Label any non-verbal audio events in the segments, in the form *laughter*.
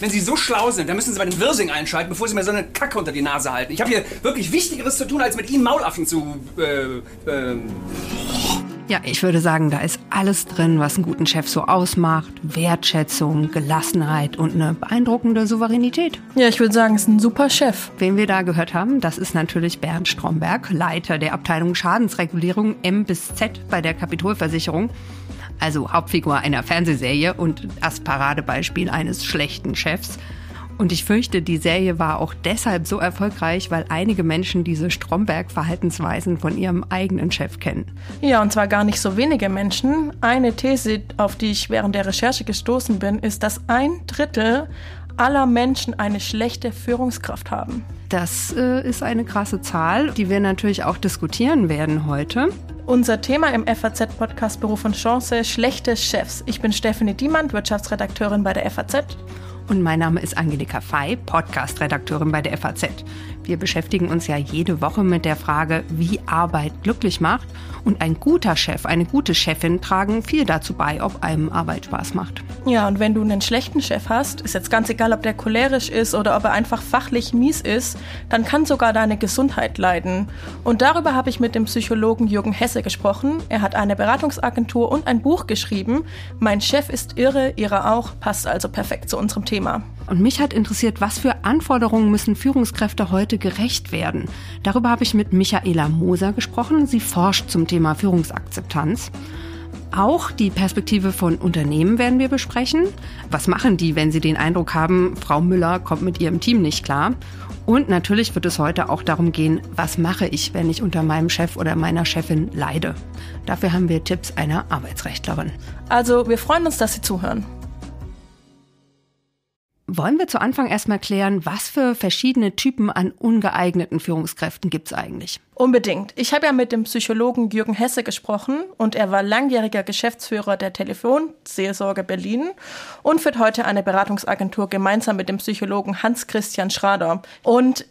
Wenn Sie so schlau sind, dann müssen Sie bei den Wirsing einschalten, bevor Sie mir so eine Kacke unter die Nase halten. Ich habe hier wirklich Wichtigeres zu tun, als mit Ihnen Maulaffen zu. Äh, äh. Ja, ich würde sagen, da ist alles drin, was einen guten Chef so ausmacht. Wertschätzung, Gelassenheit und eine beeindruckende Souveränität. Ja, ich würde sagen, es ist ein super Chef. Wen wir da gehört haben, das ist natürlich Bernd Stromberg, Leiter der Abteilung Schadensregulierung M bis Z bei der Kapitolversicherung. Also Hauptfigur einer Fernsehserie und das Paradebeispiel eines schlechten Chefs. Und ich fürchte, die Serie war auch deshalb so erfolgreich, weil einige Menschen diese Stromberg-Verhaltensweisen von ihrem eigenen Chef kennen. Ja, und zwar gar nicht so wenige Menschen. Eine These, auf die ich während der Recherche gestoßen bin, ist, dass ein Drittel aller Menschen eine schlechte Führungskraft haben. Das äh, ist eine krasse Zahl, die wir natürlich auch diskutieren werden heute. Unser Thema im FAZ-Podcast Beruf und Chance, schlechte Chefs. Ich bin Stephanie Diemann, Wirtschaftsredakteurin bei der FAZ. Und mein Name ist Angelika Fey, Podcast-Redakteurin bei der FAZ. Wir beschäftigen uns ja jede Woche mit der Frage, wie Arbeit glücklich macht. Und ein guter Chef, eine gute Chefin tragen viel dazu bei, ob einem Arbeit Spaß macht. Ja, und wenn du einen schlechten Chef hast, ist jetzt ganz egal, ob der cholerisch ist oder ob er einfach fachlich mies ist, dann kann sogar deine Gesundheit leiden. Und darüber habe ich mit dem Psychologen Jürgen Hesse gesprochen. Er hat eine Beratungsagentur und ein Buch geschrieben. Mein Chef ist irre, ihre auch, passt also perfekt zu unserem Thema. Und mich hat interessiert, was für Anforderungen müssen Führungskräfte heute gerecht werden. Darüber habe ich mit Michaela Moser gesprochen. Sie forscht zum Thema Führungsakzeptanz. Auch die Perspektive von Unternehmen werden wir besprechen. Was machen die, wenn sie den Eindruck haben, Frau Müller kommt mit ihrem Team nicht klar? Und natürlich wird es heute auch darum gehen, was mache ich, wenn ich unter meinem Chef oder meiner Chefin leide. Dafür haben wir Tipps einer Arbeitsrechtlerin. Also wir freuen uns, dass Sie zuhören. Wollen wir zu Anfang erstmal klären, was für verschiedene Typen an ungeeigneten Führungskräften gibt es eigentlich? Unbedingt. Ich habe ja mit dem Psychologen Jürgen Hesse gesprochen und er war langjähriger Geschäftsführer der Telefonseelsorge Berlin und führt heute eine Beratungsagentur gemeinsam mit dem Psychologen Hans-Christian Schrader. Und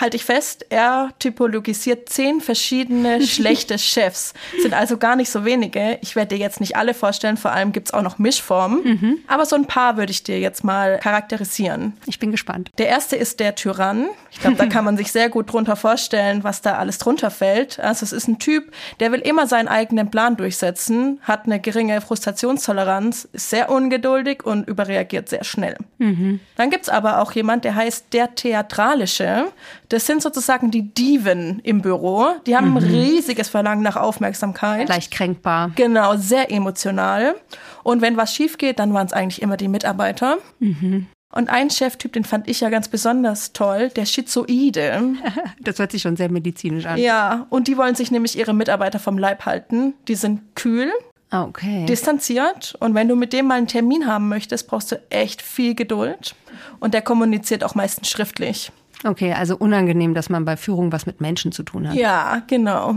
halte ich fest, er typologisiert zehn verschiedene *laughs* schlechte Chefs. Sind also gar nicht so wenige. Ich werde dir jetzt nicht alle vorstellen, vor allem gibt es auch noch Mischformen. Mhm. Aber so ein paar würde ich dir jetzt mal charakterisieren. Ich bin gespannt. Der erste ist der Tyrann. Ich glaube, da *laughs* kann man sich sehr gut drunter vorstellen, was da alles drunter fällt. Also es ist ein Typ, der will immer seinen eigenen Plan durchsetzen, hat eine geringe Frustrationstoleranz, ist sehr ungeduldig und überreagiert sehr schnell. Mhm. Dann gibt es aber auch jemand, der heißt der Theatralische. Das sind sozusagen die Diven im Büro. Die haben mhm. ein riesiges Verlangen nach Aufmerksamkeit. Leicht kränkbar. Genau, sehr emotional. Und wenn was schief geht, dann waren es eigentlich immer die Mitarbeiter. Mhm. Und ein Cheftyp, den fand ich ja ganz besonders toll, der Schizoide. *laughs* Das hört sich schon sehr medizinisch an. Ja, und die wollen sich nämlich ihre Mitarbeiter vom Leib halten. Die sind kühl, ah, okay. distanziert. Und wenn du mit dem mal einen Termin haben möchtest, brauchst du echt viel Geduld. Und der kommuniziert auch meistens schriftlich. Okay, also unangenehm, dass man bei Führung was mit Menschen zu tun hat. Ja, genau.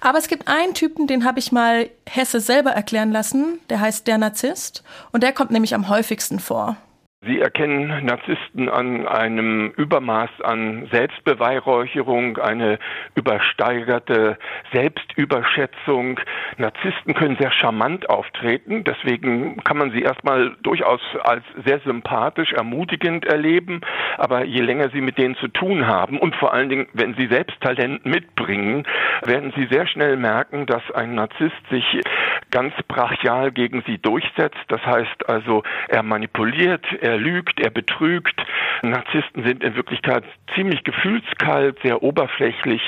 Aber es gibt einen Typen, den habe ich mal Hesse selber erklären lassen. Der heißt der Narzisst. Und der kommt nämlich am häufigsten vor. Sie erkennen Narzissten an einem Übermaß an Selbstbeweihräucherung, eine übersteigerte Selbstüberschätzung. Narzissten können sehr charmant auftreten, deswegen kann man sie erstmal durchaus als sehr sympathisch, ermutigend erleben, aber je länger Sie mit denen zu tun haben und vor allen Dingen, wenn Sie selbst Talent mitbringen, werden Sie sehr schnell merken, dass ein Narzisst sich ganz brachial gegen Sie durchsetzt. Das heißt also, er manipuliert, er er lügt, er betrügt. Narzissten sind in Wirklichkeit ziemlich gefühlskalt, sehr oberflächlich.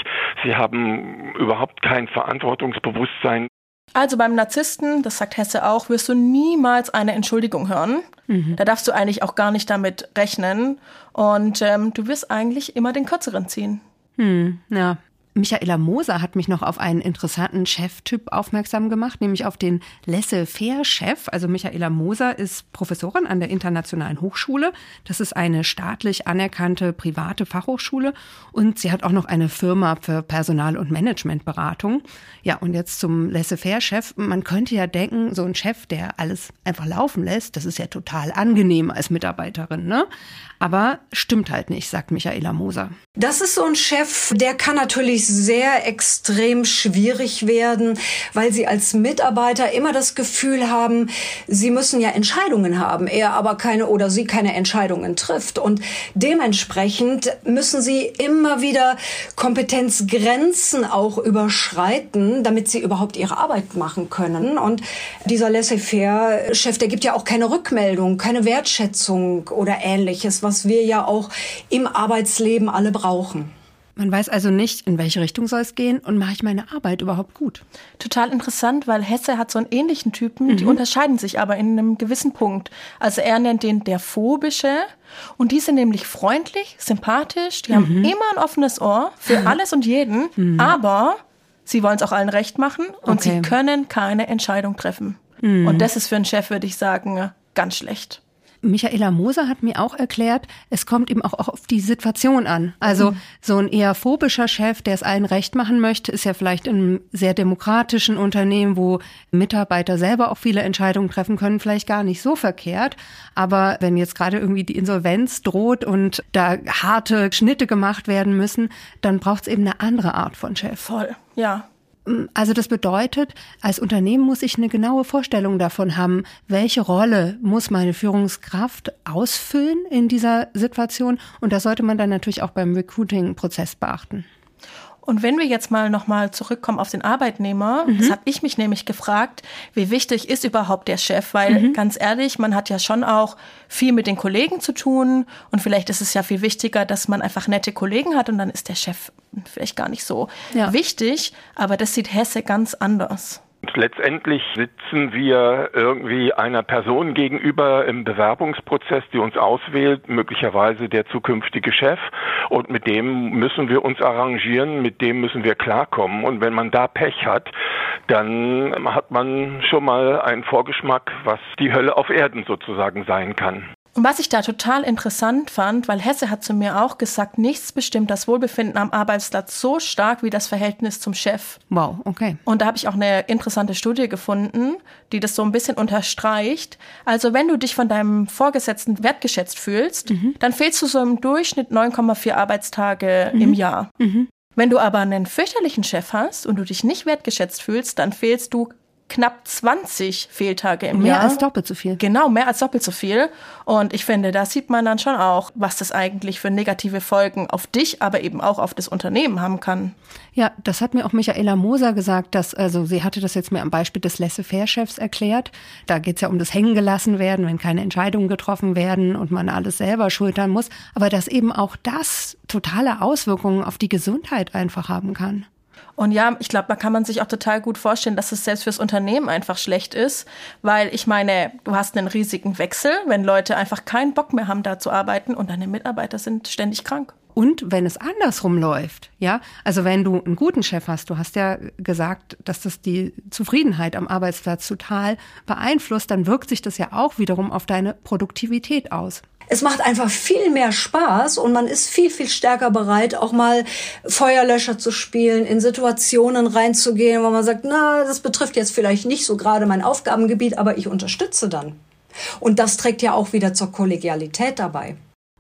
Sie haben überhaupt kein Verantwortungsbewusstsein. Also beim Narzissten, das sagt Hesse auch, wirst du niemals eine Entschuldigung hören. Mhm. Da darfst du eigentlich auch gar nicht damit rechnen. Und ähm, du wirst eigentlich immer den Kürzeren ziehen. Hm, ja. Michaela Moser hat mich noch auf einen interessanten Cheftyp aufmerksam gemacht, nämlich auf den Laissez-faire-Chef. Also Michaela Moser ist Professorin an der Internationalen Hochschule. Das ist eine staatlich anerkannte private Fachhochschule und sie hat auch noch eine Firma für Personal- und Managementberatung. Ja, und jetzt zum Laissez-faire-Chef. Man könnte ja denken, so ein Chef, der alles einfach laufen lässt, das ist ja total angenehm als Mitarbeiterin, ne? Aber stimmt halt nicht, sagt Michaela Moser. Das ist so ein Chef, der kann natürlich sehr extrem schwierig werden, weil sie als Mitarbeiter immer das Gefühl haben, sie müssen ja Entscheidungen haben, er aber keine oder sie keine Entscheidungen trifft. Und dementsprechend müssen sie immer wieder Kompetenzgrenzen auch überschreiten, damit sie überhaupt ihre Arbeit machen können. Und dieser Laissez-faire-Chef, der gibt ja auch keine Rückmeldung, keine Wertschätzung oder ähnliches, was wir ja auch im Arbeitsleben alle brauchen. Man weiß also nicht, in welche Richtung soll es gehen und mache ich meine Arbeit überhaupt gut. Total interessant, weil Hesse hat so einen ähnlichen Typen, mhm. die unterscheiden sich aber in einem gewissen Punkt. Also er nennt den der phobische und die sind nämlich freundlich, sympathisch, die mhm. haben immer ein offenes Ohr für alles und jeden, mhm. aber sie wollen es auch allen recht machen und okay. sie können keine Entscheidung treffen. Mhm. Und das ist für einen Chef, würde ich sagen, ganz schlecht. Michaela Moser hat mir auch erklärt, es kommt eben auch auf die Situation an. Also mhm. so ein eher phobischer Chef, der es allen recht machen möchte, ist ja vielleicht in einem sehr demokratischen Unternehmen, wo Mitarbeiter selber auch viele Entscheidungen treffen können, vielleicht gar nicht so verkehrt. Aber wenn jetzt gerade irgendwie die Insolvenz droht und da harte Schnitte gemacht werden müssen, dann braucht es eben eine andere Art von Chef. Voll, ja. Also das bedeutet, als Unternehmen muss ich eine genaue Vorstellung davon haben, welche Rolle muss meine Führungskraft ausfüllen in dieser Situation. Und das sollte man dann natürlich auch beim Recruiting-Prozess beachten. Und wenn wir jetzt mal nochmal zurückkommen auf den Arbeitnehmer, mhm. das habe ich mich nämlich gefragt, wie wichtig ist überhaupt der Chef? Weil mhm. ganz ehrlich, man hat ja schon auch viel mit den Kollegen zu tun und vielleicht ist es ja viel wichtiger, dass man einfach nette Kollegen hat und dann ist der Chef vielleicht gar nicht so ja. wichtig. Aber das sieht Hesse ganz anders. Letztendlich sitzen wir irgendwie einer Person gegenüber im Bewerbungsprozess, die uns auswählt, möglicherweise der zukünftige Chef. Und mit dem müssen wir uns arrangieren, mit dem müssen wir klarkommen. Und wenn man da Pech hat, dann hat man schon mal einen Vorgeschmack, was die Hölle auf Erden sozusagen sein kann. Und was ich da total interessant fand, weil Hesse hat zu mir auch gesagt, nichts bestimmt das Wohlbefinden am Arbeitsplatz so stark wie das Verhältnis zum Chef. Wow, okay. Und da habe ich auch eine interessante Studie gefunden, die das so ein bisschen unterstreicht. Also wenn du dich von deinem Vorgesetzten wertgeschätzt fühlst, mhm. dann fehlst du so im Durchschnitt 9,4 Arbeitstage mhm. im Jahr. Mhm. Wenn du aber einen fürchterlichen Chef hast und du dich nicht wertgeschätzt fühlst, dann fehlst du knapp 20 Fehltage im mehr Jahr. Mehr als doppelt so viel. Genau, mehr als doppelt so viel. Und ich finde, da sieht man dann schon auch, was das eigentlich für negative Folgen auf dich, aber eben auch auf das Unternehmen haben kann. Ja, das hat mir auch Michaela Moser gesagt, dass, also sie hatte das jetzt mir am Beispiel des Laissez-faire-Chefs erklärt. Da geht es ja um das Hängen gelassen werden, wenn keine Entscheidungen getroffen werden und man alles selber schultern muss. Aber dass eben auch das totale Auswirkungen auf die Gesundheit einfach haben kann. Und ja, ich glaube, da kann man sich auch total gut vorstellen, dass es selbst fürs Unternehmen einfach schlecht ist, weil ich meine, du hast einen riesigen Wechsel, wenn Leute einfach keinen Bock mehr haben, da zu arbeiten und deine Mitarbeiter sind ständig krank. Und wenn es andersrum läuft, ja, also wenn du einen guten Chef hast, du hast ja gesagt, dass das die Zufriedenheit am Arbeitsplatz total beeinflusst, dann wirkt sich das ja auch wiederum auf deine Produktivität aus. Es macht einfach viel mehr Spaß und man ist viel, viel stärker bereit, auch mal Feuerlöscher zu spielen, in Situationen reinzugehen, wo man sagt, na, das betrifft jetzt vielleicht nicht so gerade mein Aufgabengebiet, aber ich unterstütze dann. Und das trägt ja auch wieder zur Kollegialität dabei.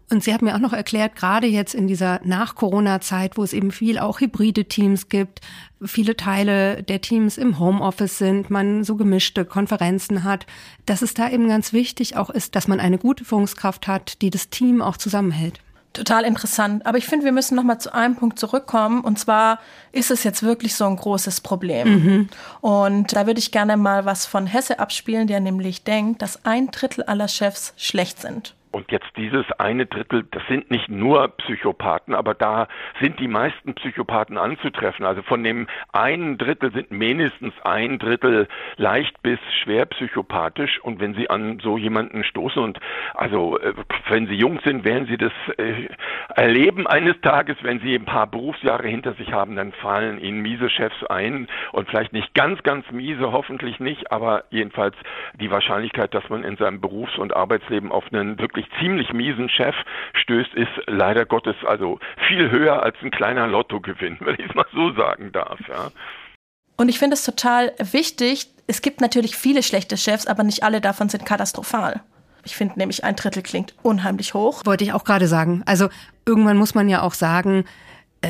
Und sie hat mir auch noch erklärt, gerade jetzt in dieser Nach-Corona-Zeit, wo es eben viel auch hybride Teams gibt, viele Teile der Teams im Homeoffice sind, man so gemischte Konferenzen hat, dass es da eben ganz wichtig auch ist, dass man eine gute Führungskraft hat, die das Team auch zusammenhält. Total interessant. Aber ich finde, wir müssen noch mal zu einem Punkt zurückkommen. Und zwar ist es jetzt wirklich so ein großes Problem. Mhm. Und da würde ich gerne mal was von Hesse abspielen, der nämlich denkt, dass ein Drittel aller Chefs schlecht sind. Und jetzt dieses eine Drittel, das sind nicht nur Psychopathen, aber da sind die meisten Psychopathen anzutreffen. Also von dem einen Drittel sind mindestens ein Drittel leicht bis schwer psychopathisch. Und wenn Sie an so jemanden stoßen und also äh, wenn Sie jung sind, werden Sie das äh, erleben eines Tages, wenn Sie ein paar Berufsjahre hinter sich haben, dann fallen Ihnen miese Chefs ein und vielleicht nicht ganz, ganz miese, hoffentlich nicht, aber jedenfalls die Wahrscheinlichkeit, dass man in seinem Berufs- und Arbeitsleben auf einen wirklich wirklich ziemlich miesen Chef stößt, ist leider Gottes also viel höher als ein kleiner Lottogewinn, *laughs* wenn ich es mal so sagen darf. Ja. Und ich finde es total wichtig, es gibt natürlich viele schlechte Chefs, aber nicht alle davon sind katastrophal. Ich finde nämlich ein Drittel klingt unheimlich hoch. Wollte ich auch gerade sagen. Also irgendwann muss man ja auch sagen,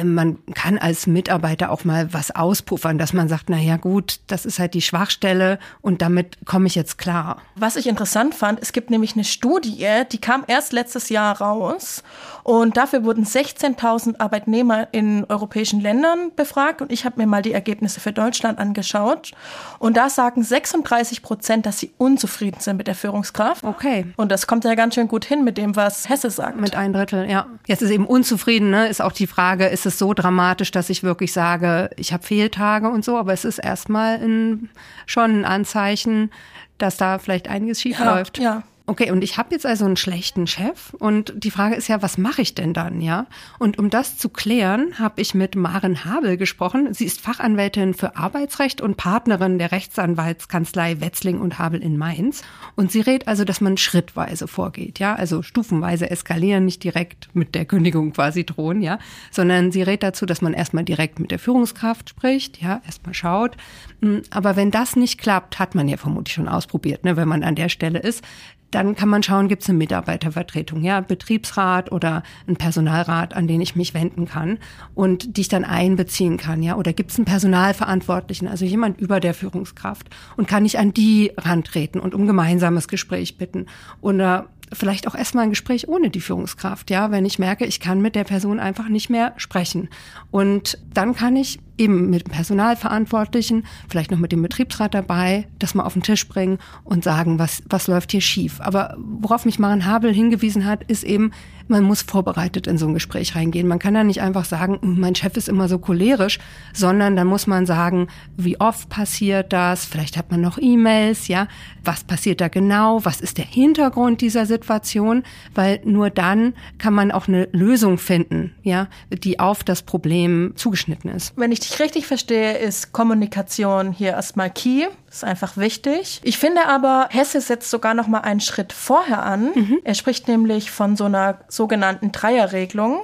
man kann als Mitarbeiter auch mal was auspuffern, dass man sagt, na ja gut, das ist halt die Schwachstelle und damit komme ich jetzt klar. Was ich interessant fand, es gibt nämlich eine Studie, die kam erst letztes Jahr raus und dafür wurden 16.000 Arbeitnehmer in europäischen Ländern befragt und ich habe mir mal die Ergebnisse für Deutschland angeschaut und da sagen 36 Prozent, dass sie unzufrieden sind mit der Führungskraft. Okay. Und das kommt ja ganz schön gut hin mit dem, was Hesse sagt. Mit ein Drittel, ja. Jetzt ist eben unzufrieden, ne? ist auch die Frage, ist es so dramatisch, dass ich wirklich sage, ich habe Fehltage und so, aber es ist erstmal ein, schon ein Anzeichen, dass da vielleicht einiges schief ja, läuft. Ja. Okay, und ich habe jetzt also einen schlechten Chef und die Frage ist ja, was mache ich denn dann, ja? Und um das zu klären, habe ich mit Maren Habel gesprochen. Sie ist Fachanwältin für Arbeitsrecht und Partnerin der Rechtsanwaltskanzlei Wetzling und Habel in Mainz. Und sie rät also, dass man schrittweise vorgeht, ja? Also stufenweise eskalieren, nicht direkt mit der Kündigung quasi drohen, ja? Sondern sie rät dazu, dass man erstmal direkt mit der Führungskraft spricht, ja? Erstmal schaut. Hm, aber wenn das nicht klappt, hat man ja vermutlich schon ausprobiert, ne? Wenn man an der Stelle ist, dann kann man schauen, gibt es eine Mitarbeitervertretung, ja, Betriebsrat oder ein Personalrat, an den ich mich wenden kann und die ich dann einbeziehen kann, ja, oder gibt es einen Personalverantwortlichen, also jemand über der Führungskraft und kann ich an die rantreten und um gemeinsames Gespräch bitten oder vielleicht auch erstmal ein Gespräch ohne die Führungskraft, ja, wenn ich merke, ich kann mit der Person einfach nicht mehr sprechen. Und dann kann ich eben mit dem Personalverantwortlichen, vielleicht noch mit dem Betriebsrat dabei, das mal auf den Tisch bringen und sagen, was, was läuft hier schief. Aber worauf mich Maren Habel hingewiesen hat, ist eben, man muss vorbereitet in so ein Gespräch reingehen. Man kann da nicht einfach sagen, hm, mein Chef ist immer so cholerisch, sondern dann muss man sagen, wie oft passiert das? Vielleicht hat man noch E-Mails, ja? Was passiert da genau? Was ist der Hintergrund dieser Situation? Weil nur dann kann man auch eine Lösung finden, ja, die auf das Problem zugeschnitten ist. Wenn ich dich richtig verstehe, ist Kommunikation hier erstmal key. Ist einfach wichtig. Ich finde aber, Hesse setzt sogar noch mal einen Schritt vorher an. Mhm. Er spricht nämlich von so einer sogenannten Dreierregelung.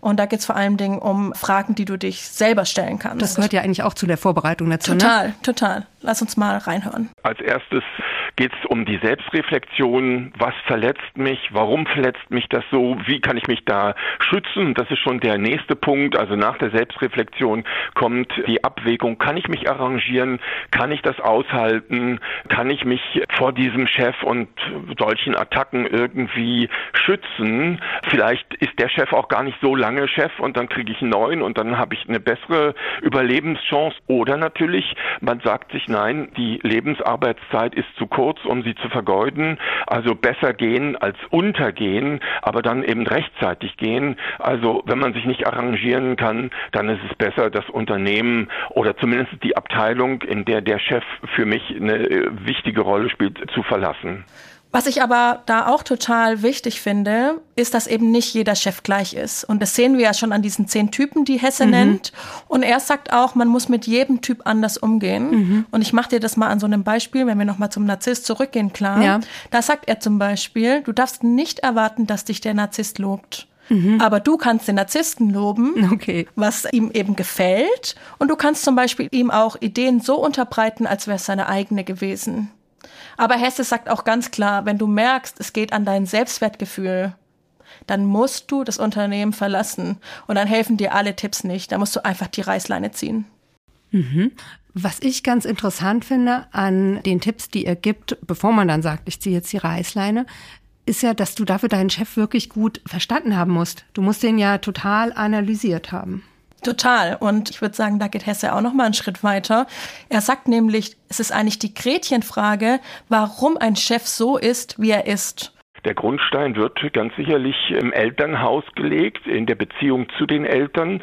Und da geht es vor allen Dingen um Fragen, die du dich selber stellen kannst. Das gehört ja eigentlich auch zu der Vorbereitung dazu. Total, ne? total. Lass uns mal reinhören. Als erstes geht es um die Selbstreflexion. Was verletzt mich? Warum verletzt mich das so? Wie kann ich mich da schützen? Das ist schon der nächste Punkt. Also nach der Selbstreflexion kommt die Abwägung. Kann ich mich arrangieren? Kann ich das aushalten? Kann ich mich vor diesem Chef und solchen Attacken irgendwie schützen? Vielleicht ist der Chef auch gar nicht so lange Chef und dann kriege ich einen neuen und dann habe ich eine bessere Überlebenschance. Oder natürlich, man sagt sich, nein, die Lebensarbeitszeit ist zu kurz um sie zu vergeuden. Also besser gehen als untergehen, aber dann eben rechtzeitig gehen. Also wenn man sich nicht arrangieren kann, dann ist es besser, das Unternehmen oder zumindest die Abteilung, in der der Chef für mich eine äh, wichtige Rolle spielt, zu verlassen. Was ich aber da auch total wichtig finde, ist, dass eben nicht jeder Chef gleich ist. Und das sehen wir ja schon an diesen zehn Typen, die Hesse mhm. nennt. Und er sagt auch, man muss mit jedem Typ anders umgehen. Mhm. Und ich mache dir das mal an so einem Beispiel, wenn wir nochmal zum Narzisst zurückgehen, klar. Ja. Da sagt er zum Beispiel, du darfst nicht erwarten, dass dich der Narzisst lobt. Mhm. Aber du kannst den Narzissten loben, okay. was ihm eben gefällt. Und du kannst zum Beispiel ihm auch Ideen so unterbreiten, als wäre es seine eigene gewesen. Aber Hesse sagt auch ganz klar, wenn du merkst, es geht an dein Selbstwertgefühl, dann musst du das Unternehmen verlassen. Und dann helfen dir alle Tipps nicht. Da musst du einfach die Reißleine ziehen. Mhm. Was ich ganz interessant finde an den Tipps, die er gibt, bevor man dann sagt, ich ziehe jetzt die Reißleine, ist ja, dass du dafür deinen Chef wirklich gut verstanden haben musst. Du musst den ja total analysiert haben. Total. Und ich würde sagen, da geht Hesse auch noch mal einen Schritt weiter. Er sagt nämlich, es ist eigentlich die Gretchenfrage, warum ein Chef so ist, wie er ist. Der Grundstein wird ganz sicherlich im Elternhaus gelegt, in der Beziehung zu den Eltern.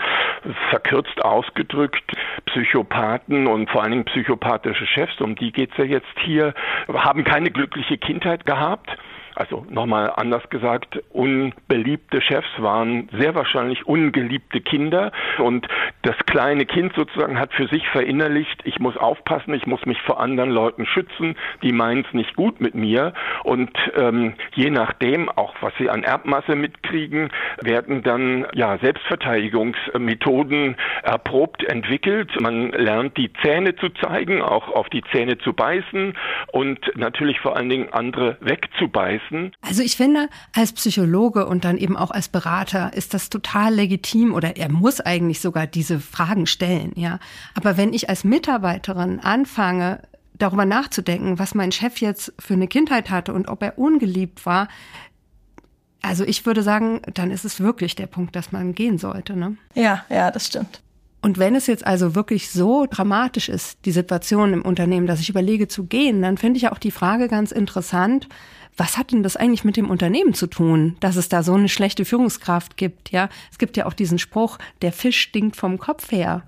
Verkürzt ausgedrückt, Psychopathen und vor allen Dingen psychopathische Chefs, um die geht's ja jetzt hier, haben keine glückliche Kindheit gehabt also nochmal anders gesagt, unbeliebte Chefs waren sehr wahrscheinlich ungeliebte Kinder. Und das kleine Kind sozusagen hat für sich verinnerlicht, ich muss aufpassen, ich muss mich vor anderen Leuten schützen, die meinen es nicht gut mit mir. Und ähm, je nachdem, auch was sie an Erbmasse mitkriegen, werden dann ja Selbstverteidigungsmethoden erprobt, entwickelt. Man lernt die Zähne zu zeigen, auch auf die Zähne zu beißen und natürlich vor allen Dingen andere wegzubeißen müssen? Also ich finde, als Psychologe und dann eben auch als Berater ist das total legitim oder er muss eigentlich sogar diese Fragen stellen, ja. Aber wenn ich als Mitarbeiterin anfange, darüber nachzudenken, was mein Chef jetzt für eine Kindheit hatte und ob er ungeliebt war, also ich würde sagen, dann ist es wirklich der Punkt, dass man gehen sollte. Ne? Ja, ja, das stimmt. Und wenn es jetzt also wirklich so dramatisch ist, die Situation im Unternehmen, dass ich überlege zu gehen, dann finde ich auch die Frage ganz interessant, was hat denn das eigentlich mit dem Unternehmen zu tun, dass es da so eine schlechte Führungskraft gibt? Ja, es gibt ja auch diesen Spruch, der Fisch stinkt vom Kopf her.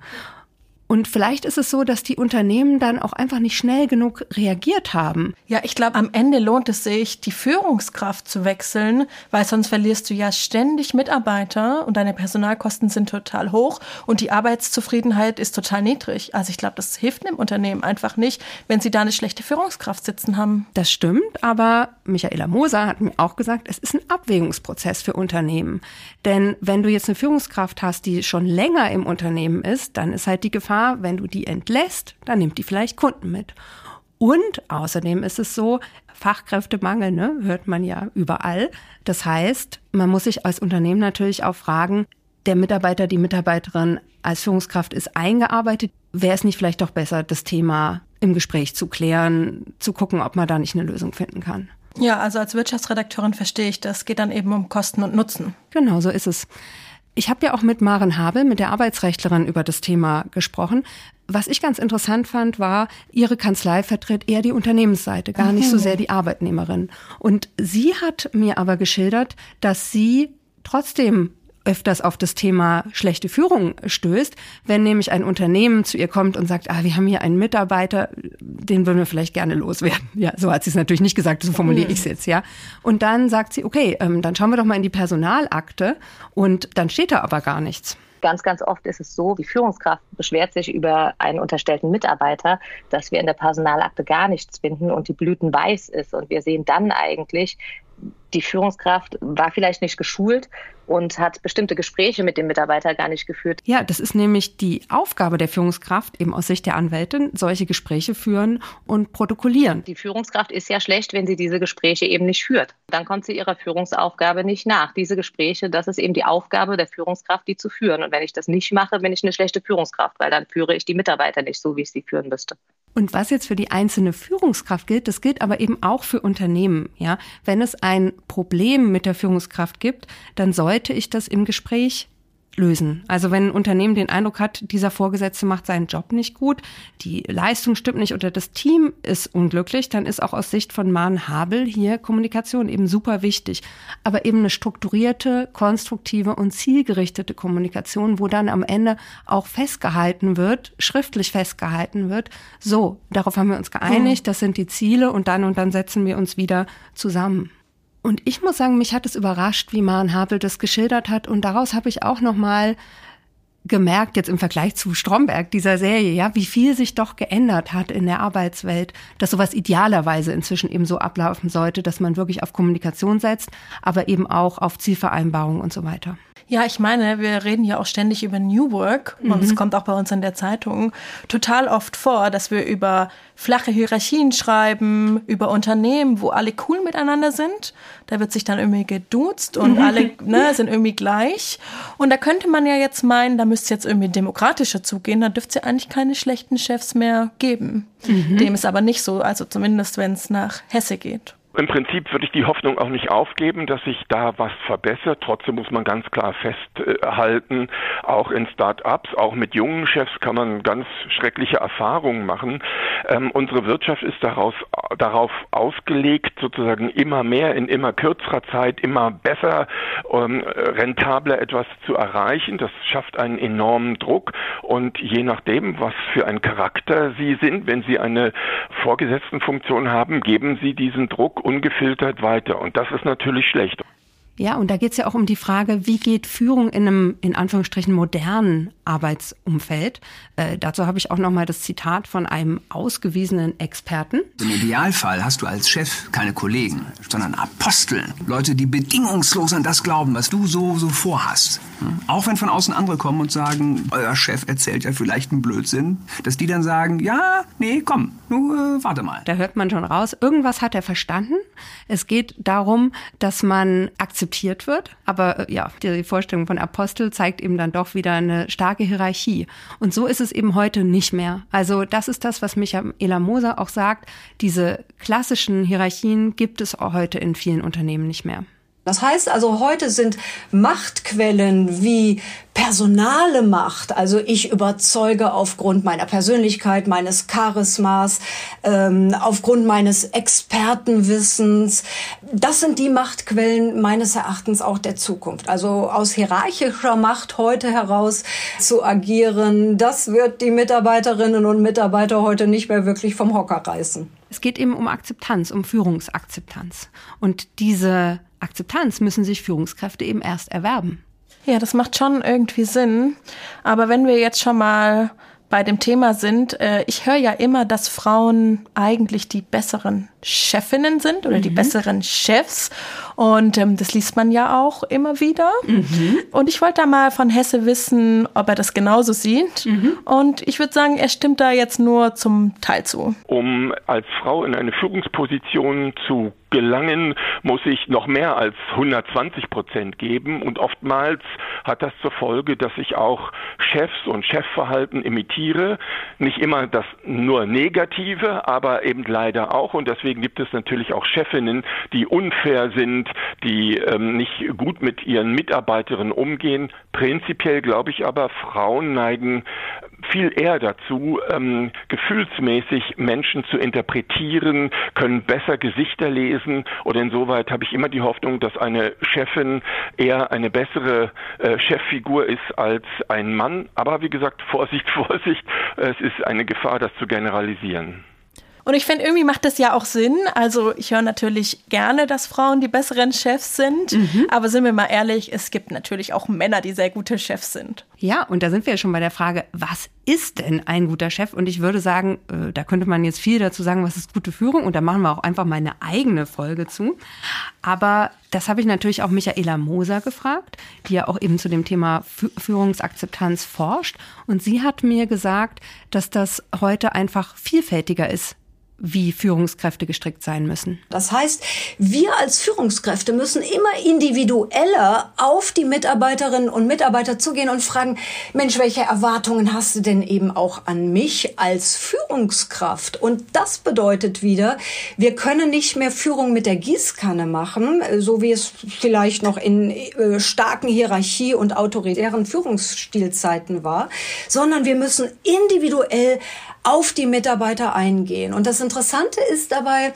Und vielleicht ist es so, dass die Unternehmen dann auch einfach nicht schnell genug reagiert haben. Ja, ich glaube, am Ende lohnt es sich, die Führungskraft zu wechseln, weil sonst verlierst du ja ständig Mitarbeiter und deine Personalkosten sind total hoch und die Arbeitszufriedenheit ist total niedrig. Also ich glaube, das hilft einem Unternehmen einfach nicht, wenn sie da eine schlechte Führungskraft sitzen haben. Das stimmt, aber Michaela Moser hat mir auch gesagt, es ist ein Abwägungsprozess für Unternehmen. Denn wenn du jetzt eine Führungskraft hast, die schon länger im Unternehmen ist, dann ist halt die Gefahr, wenn du die entlässt, dann nimmt die vielleicht Kunden mit. Und außerdem ist es so, Fachkräftemangel, ne, hört man ja überall. Das heißt, man muss sich als Unternehmen natürlich auch fragen, der Mitarbeiter, die Mitarbeiterin als Führungskraft ist eingearbeitet. Wäre es nicht vielleicht doch besser, das Thema im Gespräch zu klären, zu gucken, ob man da nicht eine Lösung finden kann? Ja, also als Wirtschaftsredakteurin verstehe ich das. Geht dann eben um Kosten und Nutzen. Genau, so ist es. Ich habe ja auch mit Maren Habel, mit der Arbeitsrechtlerin, über das Thema gesprochen. Was ich ganz interessant fand, war, ihre Kanzlei vertritt eher die Unternehmensseite, gar nicht so sehr die Arbeitnehmerin. Und sie hat mir aber geschildert, dass sie trotzdem öfters auf das Thema schlechte Führung stößt, wenn nämlich ein Unternehmen zu ihr kommt und sagt, ah, wir haben hier einen Mitarbeiter, den würden wir vielleicht gerne loswerden. *laughs* Ja, so hat sie es natürlich nicht gesagt, so formuliere mhm. ich es jetzt, ja. Und dann sagt sie, okay, ähm, dann schauen wir doch mal in die Personalakte und dann steht da aber gar nichts. Ganz, ganz oft ist es so, die Führungskraft beschwert sich über einen unterstellten Mitarbeiter, dass wir in der Personalakte gar nichts finden und die Blüten weiß ist. Und wir sehen dann eigentlich, die Führungskraft war vielleicht nicht geschult und hat bestimmte Gespräche mit dem Mitarbeiter gar nicht geführt. Ja, das ist nämlich die Aufgabe der Führungskraft, eben aus Sicht der Anwältin, solche Gespräche führen und protokollieren. Die Führungskraft ist ja schlecht, wenn sie diese Gespräche eben nicht führt. Dann kommt sie ihrer Führungsaufgabe nicht nach. Diese Gespräche, das ist eben die Aufgabe der Führungskraft, die zu führen. Und wenn ich das nicht mache, bin ich eine schlechte Führungskraft, weil dann führe ich die Mitarbeiter nicht so, wie ich sie führen müsste. Und was jetzt für die einzelne Führungskraft gilt, das gilt aber eben auch für Unternehmen. Ja, wenn es ein Problem mit der Führungskraft gibt, dann sollte ich das im Gespräch lösen. Also wenn ein Unternehmen den Eindruck hat, dieser Vorgesetzte macht seinen Job nicht gut, die Leistung stimmt nicht oder das Team ist unglücklich, dann ist auch aus Sicht von Mahn Habel hier Kommunikation eben super wichtig. Aber eben eine strukturierte, konstruktive und zielgerichtete Kommunikation, wo dann am Ende auch festgehalten wird, schriftlich festgehalten wird, so, darauf haben wir uns geeinigt, das sind die Ziele und dann und dann setzen wir uns wieder zusammen. Und ich muss sagen, mich hat es überrascht, wie Maren Habel das geschildert hat. Und daraus habe ich auch noch mal gemerkt, jetzt im Vergleich zu Stromberg, dieser Serie, ja, wie viel sich doch geändert hat in der Arbeitswelt, dass sowas idealerweise inzwischen eben so ablaufen sollte, dass man wirklich auf Kommunikation setzt, aber eben auch auf Zielvereinbarung und so weiter. Ja, ich meine, wir reden ja auch ständig über New Work mhm. und es kommt auch bei uns in der Zeitung total oft vor, dass wir über flache Hierarchien schreiben, über Unternehmen, wo alle cool miteinander sind. Da wird sich dann irgendwie geduzt und mhm. alle *laughs* ne, sind irgendwie gleich. Und da könnte man ja jetzt meinen, da müsste jetzt irgendwie demokratischer zugehen, da dürfte es ja eigentlich keine schlechten Chefs mehr geben. Mhm. Dem ist aber nicht so, also zumindest wenn es nach Hesse geht. Im Prinzip würde ich die Hoffnung auch nicht aufgeben, dass sich da was verbessert. Trotzdem muss man ganz klar festhalten, auch in Start-ups, auch mit jungen Chefs kann man ganz schreckliche Erfahrungen machen. Ähm, unsere Wirtschaft ist daraus, darauf ausgelegt, sozusagen immer mehr in immer kürzerer Zeit, immer besser, ähm, rentabler etwas zu erreichen. Das schafft einen enormen Druck und je nachdem, was für ein Charakter Sie sind, wenn Sie eine Vorgesetztenfunktion haben, geben Sie diesen Druck ungefiltert weiter. Und das ist natürlich schlecht. Ja, und da geht es ja auch um die Frage, wie geht Führung in einem, in Anführungsstrichen, modernen Arbeitsumfeld? Äh, dazu habe ich auch nochmal das Zitat von einem ausgewiesenen Experten. Im Idealfall hast du als Chef keine Kollegen, sondern Aposteln. Leute, die bedingungslos an das glauben, was du so, so vorhast. Hm? Auch wenn von außen andere kommen und sagen, euer Chef erzählt ja vielleicht einen Blödsinn, dass die dann sagen, ja, nee, komm, nur äh, warte mal. Da hört man schon raus, irgendwas hat er verstanden Es geht darum, dass man akzeptiert wird. Aber äh, ja, die Vorstellung von Apostel zeigt eben dann doch wieder eine starke Hierarchie. Und so ist es eben heute nicht mehr. Also das ist das, was Michaela Moser auch sagt. Diese klassischen Hierarchien gibt es auch heute in vielen Unternehmen nicht mehr. Das heißt also, heute sind Machtquellen wie personale Macht, also ich überzeuge aufgrund meiner Persönlichkeit, meines Charismas, ähm, aufgrund meines Expertenwissens, das sind die Machtquellen meines Erachtens auch der Zukunft. Also aus hierarchischer Macht heute heraus zu agieren, das wird die Mitarbeiterinnen und Mitarbeiter heute nicht mehr wirklich vom Hocker reißen. Es geht eben um Akzeptanz, um Führungsakzeptanz. Und diese Akzeptanz müssen sich Führungskräfte eben erst erwerben. Ja, das macht schon irgendwie Sinn. Aber wenn wir jetzt schon mal bei dem Thema sind, äh, ich höre ja immer, dass Frauen eigentlich die besseren Chefinnen sind oder mhm. die besseren Chefs. Und ähm, das liest man ja auch immer wieder. Mhm. Und ich wollte da mal von Hesse wissen, ob er das genauso sieht. Mhm. Und ich würde sagen, er stimmt da jetzt nur zum Teil zu. Um als Frau in eine Führungsposition zu gelangen, muss ich noch mehr als 120 Prozent geben. Und oftmals hat das zur Folge, dass ich auch Chefs und Chefverhalten imitiere. Nicht immer das nur Negative, aber eben leider auch. Und deswegen gibt es natürlich auch Chefinnen, die unfair sind, die ähm, nicht gut mit ihren Mitarbeiterinnen umgehen. Prinzipiell glaube ich aber, Frauen neigen viel eher dazu, ähm, gefühlsmäßig Menschen zu interpretieren, können besser Gesichter lesen oder insoweit habe ich immer die Hoffnung, dass eine Chefin eher eine bessere äh, Cheffigur ist als ein Mann. Aber wie gesagt, *laughs* Vorsicht, Vorsicht, es ist eine Gefahr, das zu generalisieren. Und ich finde, irgendwie macht das ja auch Sinn. Also ich höre natürlich gerne, dass Frauen die besseren Chefs sind. Mhm. Aber sind wir mal ehrlich, es gibt natürlich auch Männer, die sehr gute Chefs sind. Ja, und da sind wir ja schon bei der Frage, was ist denn ein guter Chef? Und ich würde sagen, äh, da könnte man jetzt viel dazu sagen, was ist gute Führung. Und da machen wir auch einfach mal eine eigene Folge zu. Aber das habe ich natürlich auch Michaela Moser gefragt, die ja auch eben zu dem Thema Führungsakzeptanz forscht. Und sie hat mir gesagt, dass das heute einfach vielfältiger ist wie Führungskräfte gestrickt sein müssen. Das heißt, wir als Führungskräfte müssen immer individueller auf die Mitarbeiterinnen und Mitarbeiter zugehen und fragen, Mensch, welche Erwartungen hast du denn eben auch an mich als Führungskraft? Und das bedeutet wieder, wir können nicht mehr Führung mit der Gießkanne machen, so wie es vielleicht noch in äh, starken Hierarchie und autoritären Führungsstilzeiten war, sondern wir müssen individuell auf die Mitarbeiter eingehen. Und das Interessante ist dabei,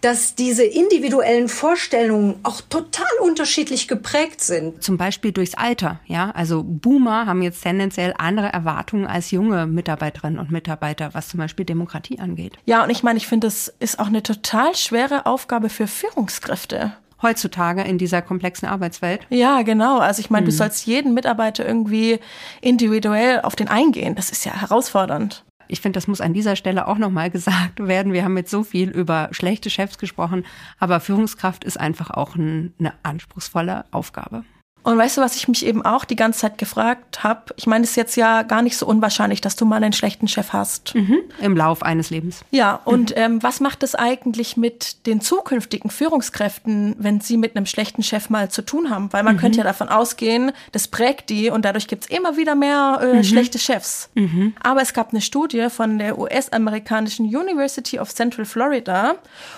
dass diese individuellen Vorstellungen auch total unterschiedlich geprägt sind. Zum Beispiel durchs Alter. Ja, also Boomer haben jetzt tendenziell andere Erwartungen als junge Mitarbeiterinnen und Mitarbeiter, was zum Beispiel Demokratie angeht. Ja, und ich meine, ich finde, das ist auch eine total schwere Aufgabe für Führungskräfte heutzutage in dieser komplexen Arbeitswelt. Ja, genau. Also ich meine, hm. du sollst jeden Mitarbeiter irgendwie individuell auf den eingehen. Das ist ja herausfordernd. Ich finde, das muss an dieser Stelle auch nochmal gesagt werden. Wir haben jetzt so viel über schlechte Chefs gesprochen, aber Führungskraft ist einfach auch ein, eine anspruchsvolle Aufgabe. Und weißt du, was ich mich eben auch die ganze Zeit gefragt habe? Ich meine, es ist jetzt ja gar nicht so unwahrscheinlich, dass du mal einen schlechten Chef hast. Mhm. Im Lauf eines Lebens. Ja, und mhm. ähm, was macht es eigentlich mit den zukünftigen Führungskräften, wenn sie mit einem schlechten Chef mal zu tun haben? Weil man mhm. könnte ja davon ausgehen, das prägt die und dadurch gibt es immer wieder mehr äh, mhm. schlechte Chefs. Mhm. Aber es gab eine Studie von der US-amerikanischen University of Central Florida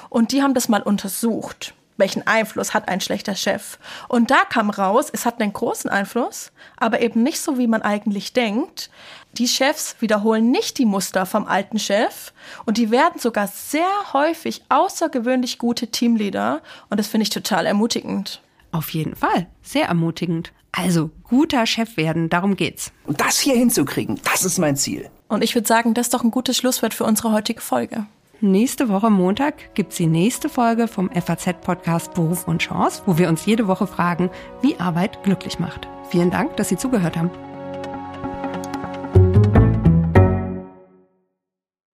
und die haben das mal untersucht welchen Einfluss hat ein schlechter Chef. Und da kam raus, es hat einen großen Einfluss, aber eben nicht so, wie man eigentlich denkt. Die Chefs wiederholen nicht die Muster vom alten Chef und die werden sogar sehr häufig außergewöhnlich gute Teamleader und das finde ich total ermutigend. Auf jeden Fall, sehr ermutigend. Also guter Chef werden, darum geht's. Und das hier hinzukriegen, das ist mein Ziel. Und ich würde sagen, das ist doch ein gutes Schlusswort für unsere heutige Folge. Nächste Woche Montag gibt's die nächste Folge vom FAZ-Podcast Beruf und Chance, wo wir uns jede Woche fragen, wie Arbeit glücklich macht. Vielen Dank, dass Sie zugehört haben.